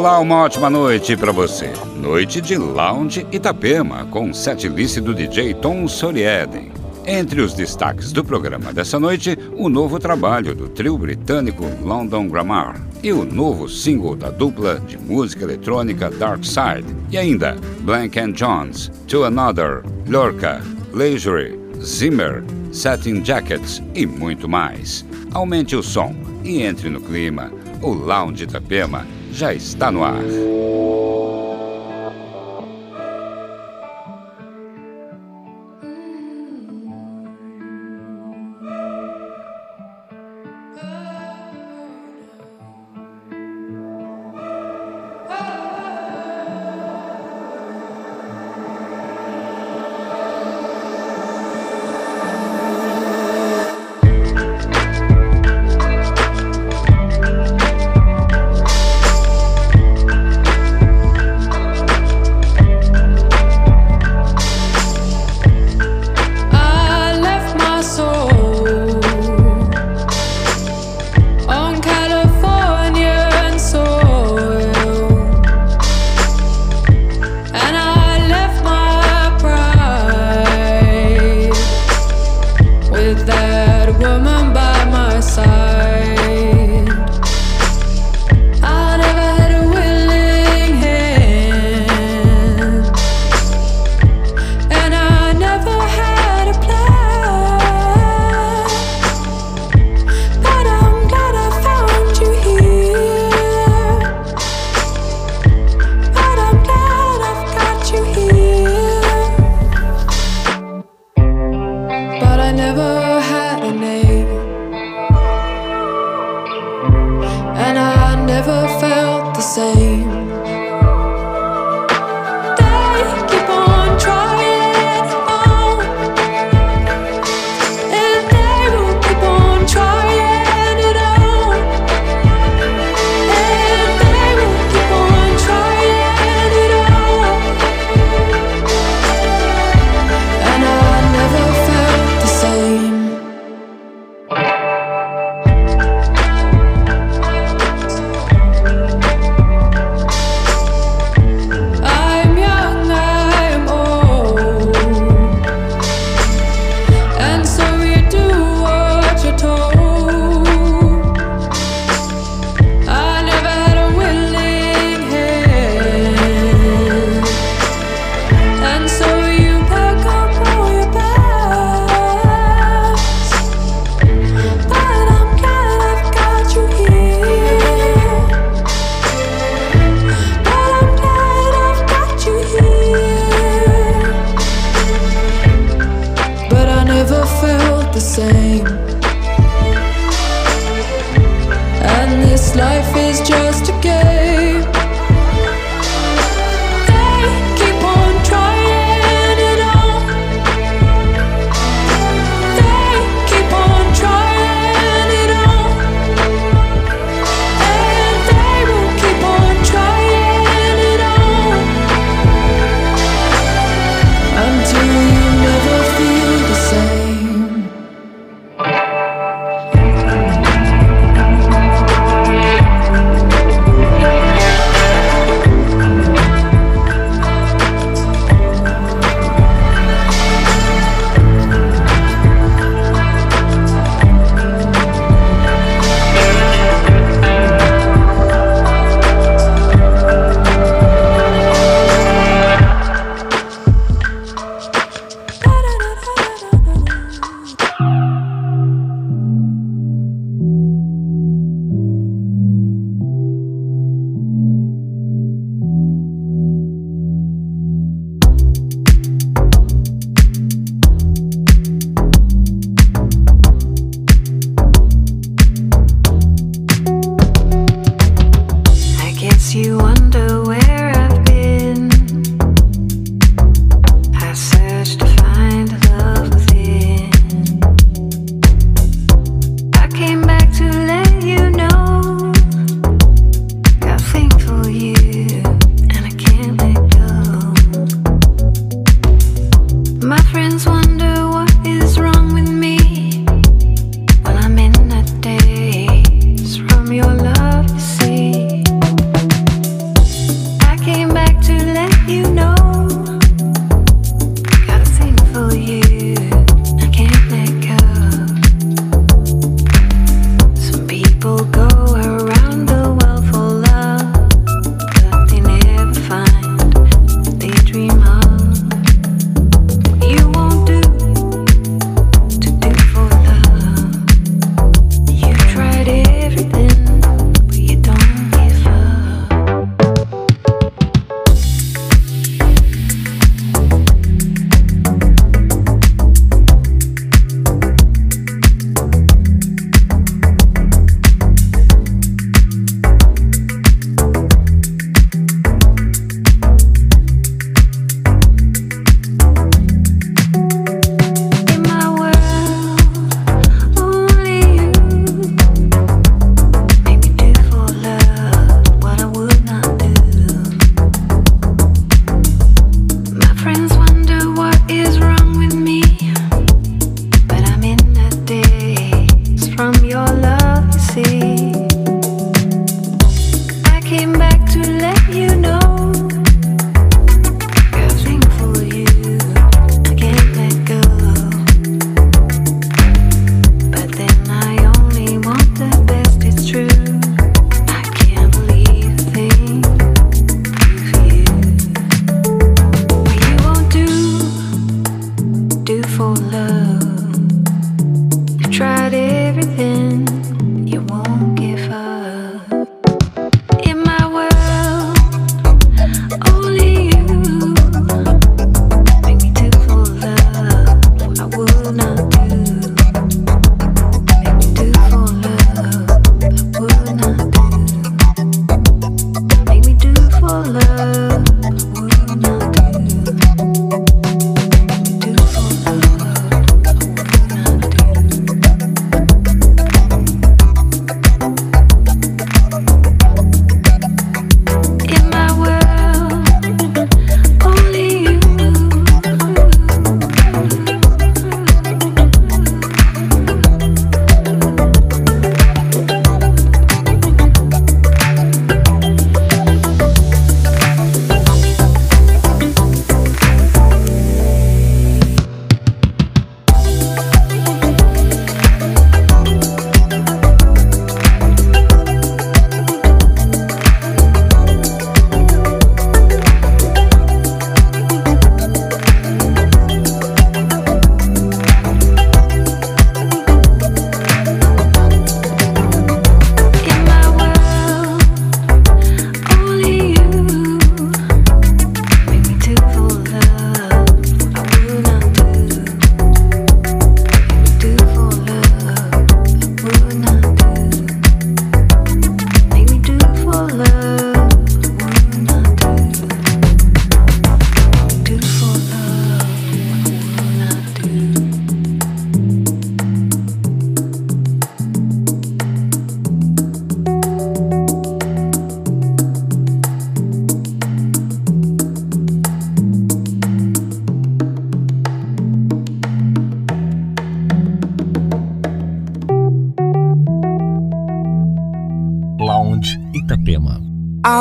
Olá, uma ótima noite para você. Noite de Lounge Itapema, com setlist do DJ Tom Sorieden. Entre os destaques do programa dessa noite, o novo trabalho do trio britânico London Grammar e o novo single da dupla de música eletrônica Dark Side. E ainda Blank and Jones, To Another, Lorca, Leisure, Zimmer, Satin Jackets e muito mais. Aumente o som e entre no clima. O Lounge Itapema já está no ar.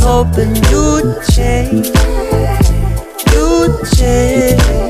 hoping you'd change. You'd change.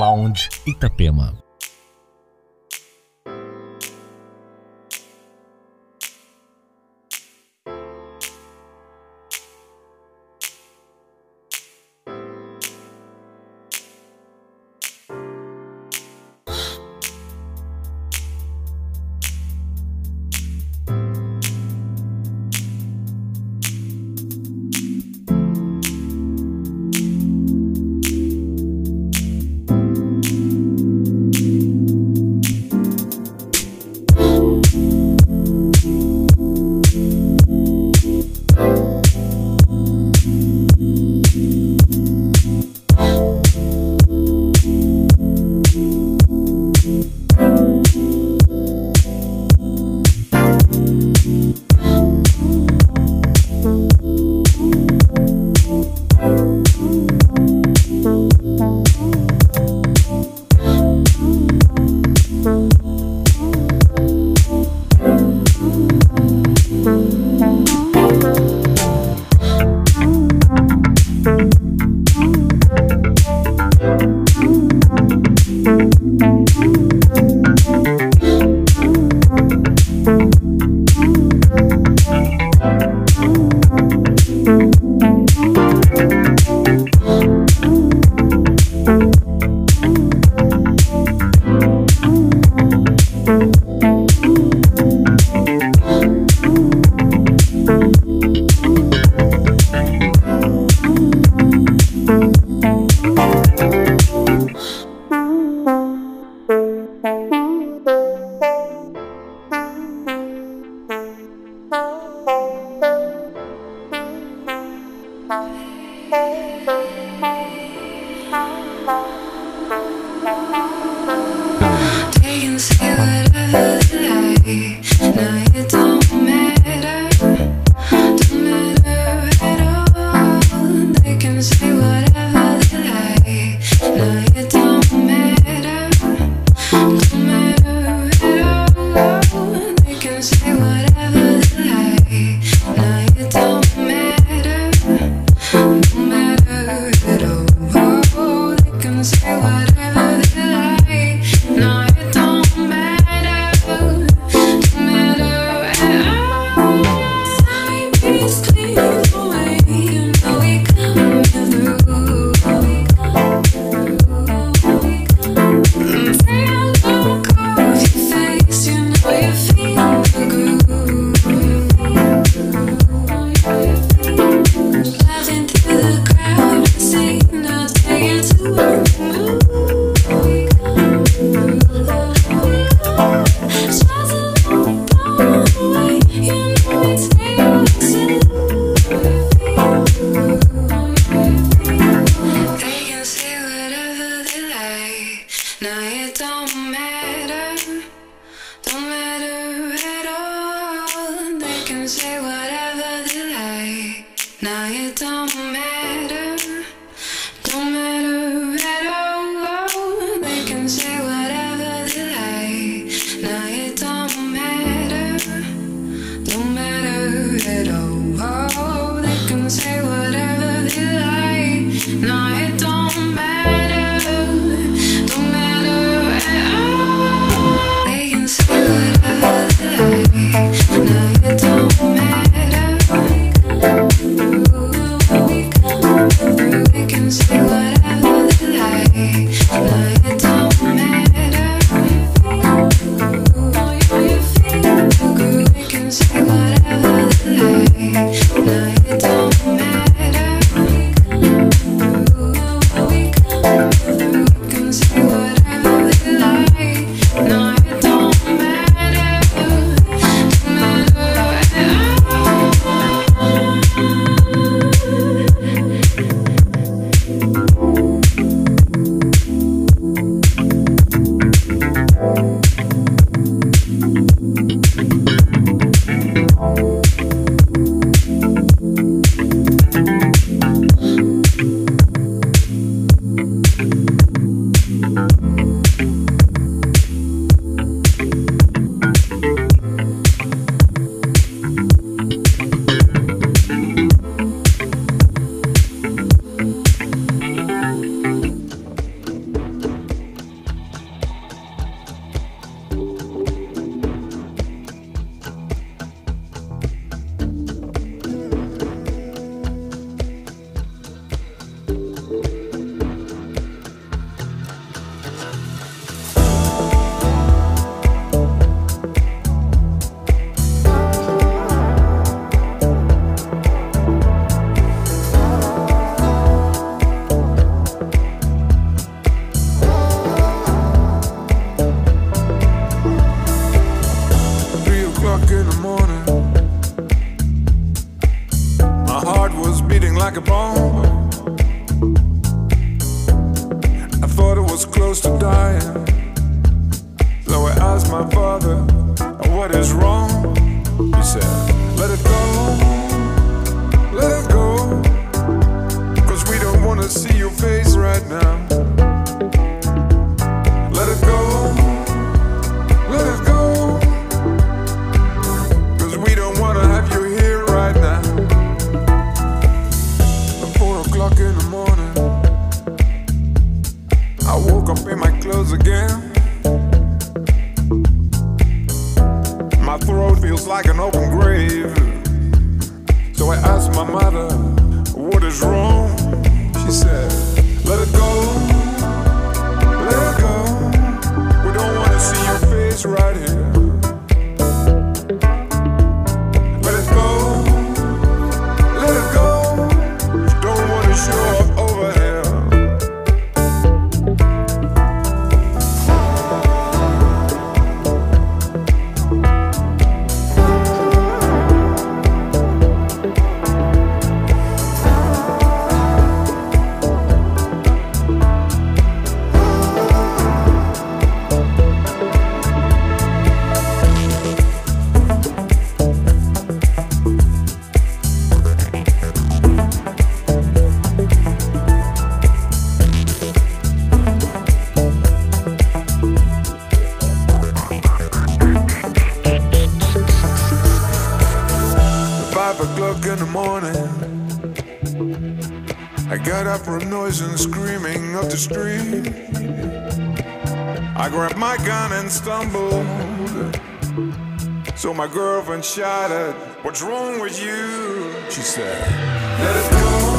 Lounge Itapema. like a bone. I got up from noise and screaming up the street. I grabbed my gun and stumbled. So my girlfriend shouted, What's wrong with you? She said, Let us go.